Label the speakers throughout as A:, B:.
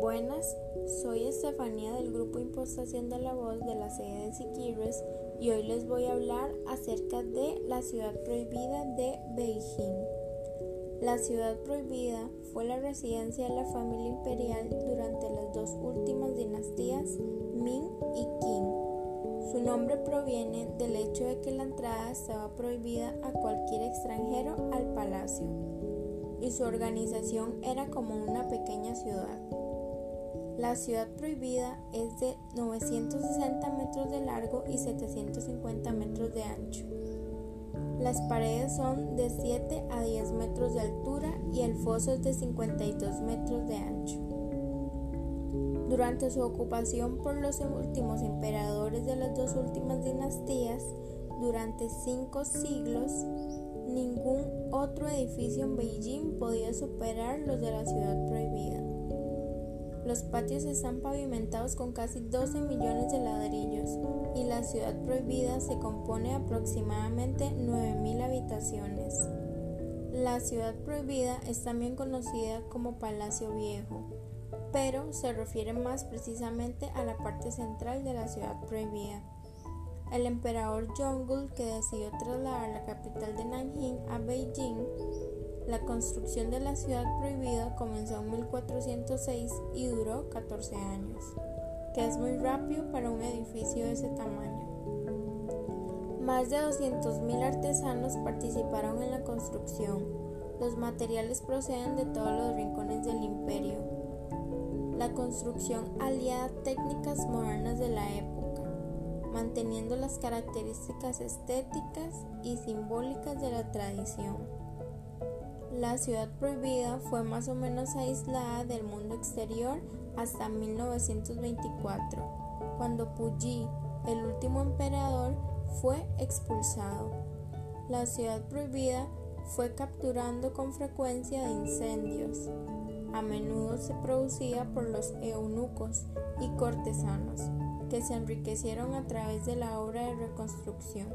A: Buenas, soy Estefanía del grupo Impostación de la Voz de la sede de Siquirres y hoy les voy a hablar acerca de la ciudad prohibida de Beijing. La ciudad prohibida fue la residencia de la familia imperial durante las dos últimas dinastías Ming y Qing. Su nombre proviene del hecho de que la entrada estaba prohibida a cualquier extranjero al palacio y su organización era como una pequeña ciudad. La ciudad prohibida es de 960 metros de largo y 750 metros de ancho. Las paredes son de 7 a 10 metros de altura y el foso es de 52 metros de ancho. Durante su ocupación por los últimos emperadores de las dos últimas dinastías, durante cinco siglos, ningún otro edificio en Beijing podía superar los de la ciudad prohibida. Los patios están pavimentados con casi 12 millones de ladrillos y la ciudad prohibida se compone de aproximadamente 9.000 habitaciones. La ciudad prohibida es también conocida como Palacio Viejo, pero se refiere más precisamente a la parte central de la ciudad prohibida. El emperador Yongle, que decidió trasladar la capital de Nanjing a Beijing, la construcción de la ciudad prohibida comenzó en 1406 y duró 14 años, que es muy rápido para un edificio de ese tamaño. Más de 200.000 artesanos participaron en la construcción. Los materiales proceden de todos los rincones del imperio. La construcción aliada técnicas modernas de la época, manteniendo las características estéticas y simbólicas de la tradición. La ciudad prohibida fue más o menos aislada del mundo exterior hasta 1924, cuando Puyi, el último emperador, fue expulsado. La ciudad prohibida fue capturando con frecuencia de incendios. A menudo se producía por los eunucos y cortesanos, que se enriquecieron a través de la obra de reconstrucción.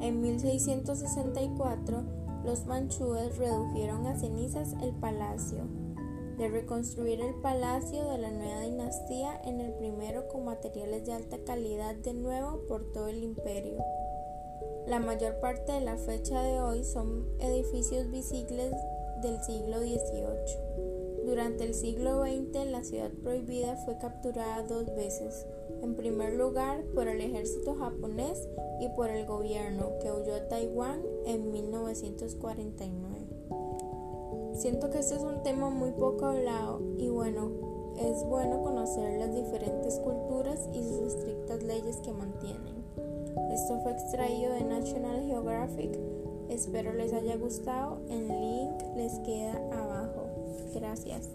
A: En 1664, los manchúes redujeron a cenizas el palacio. De reconstruir el palacio de la nueva dinastía en el primero con materiales de alta calidad de nuevo por todo el imperio. La mayor parte de la fecha de hoy son edificios visibles del siglo XVIII. Durante el siglo XX la ciudad prohibida fue capturada dos veces, en primer lugar por el ejército japonés y por el gobierno que huyó a Taiwán en 1949. Siento que este es un tema muy poco hablado y bueno, es bueno conocer las diferentes culturas y sus estrictas leyes que mantienen. Esto fue extraído de National Geographic. Espero les haya gustado. El link les queda abajo. Gracias.